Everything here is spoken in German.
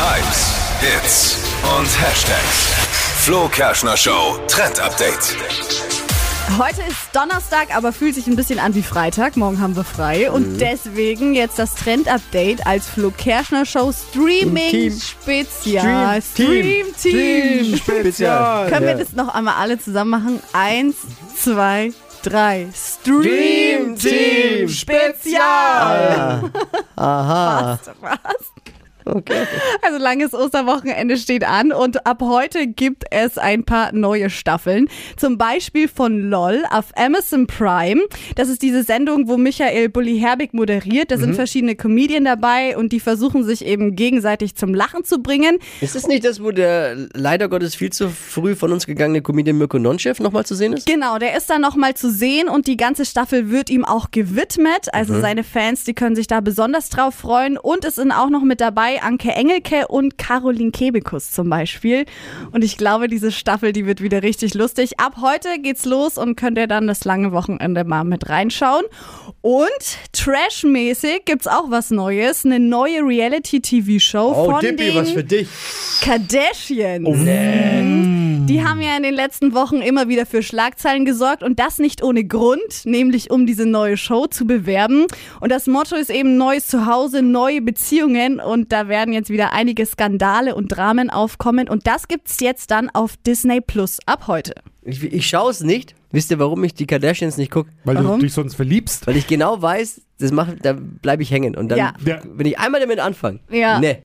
Hypes, Hits und Hashtags. Flo Kerschner Show Trend Update. Heute ist Donnerstag, aber fühlt sich ein bisschen an wie Freitag. Morgen haben wir frei. Und deswegen jetzt das Trend-Update als Flo Kerschner Show Streaming Team. Spezial. Stream. Spezial. Können wir das noch einmal alle zusammen machen? Eins, zwei, drei. Stream Dream Team Spezial. Aha. Was? Okay. Also langes Osterwochenende steht an und ab heute gibt es ein paar neue Staffeln. Zum Beispiel von LOL auf Amazon Prime. Das ist diese Sendung, wo Michael Bulli Herbig moderiert. Da sind verschiedene Comedien dabei und die versuchen sich eben gegenseitig zum Lachen zu bringen. Ist das nicht das, wo der leider Gottes viel zu früh von uns gegangene Comedian Mirko Nonchef nochmal zu sehen ist? Genau, der ist dann nochmal zu sehen und die ganze Staffel wird ihm auch gewidmet. Also seine Fans, die können sich da besonders drauf freuen. Und es sind auch noch mit dabei Anke Engelke und Caroline Kebekus zum Beispiel. Und ich glaube, diese Staffel, die wird wieder richtig lustig. Ab heute geht's los und könnt ihr dann das lange Wochenende mal mit reinschauen. Und Trash-mäßig gibt's auch was Neues. Eine neue Reality-TV-Show Oh, von den dich. Kardashians. Oh, Die haben ja in den letzten Wochen immer wieder für Schlagzeilen gesorgt und das nicht ohne Grund, nämlich um diese neue Show zu bewerben. Und das Motto ist eben neues Zuhause, neue Beziehungen und da werden jetzt wieder einige Skandale und Dramen aufkommen und das gibt's jetzt dann auf Disney Plus ab heute. Ich, ich schaue es nicht. Wisst ihr, warum ich die Kardashians nicht gucke? Weil Warum? du dich sonst verliebst. Weil ich genau weiß, das macht, da bleibe ich hängen. Und dann, Ja. Ja. wenn ich einmal damit anfange, Ja. ne.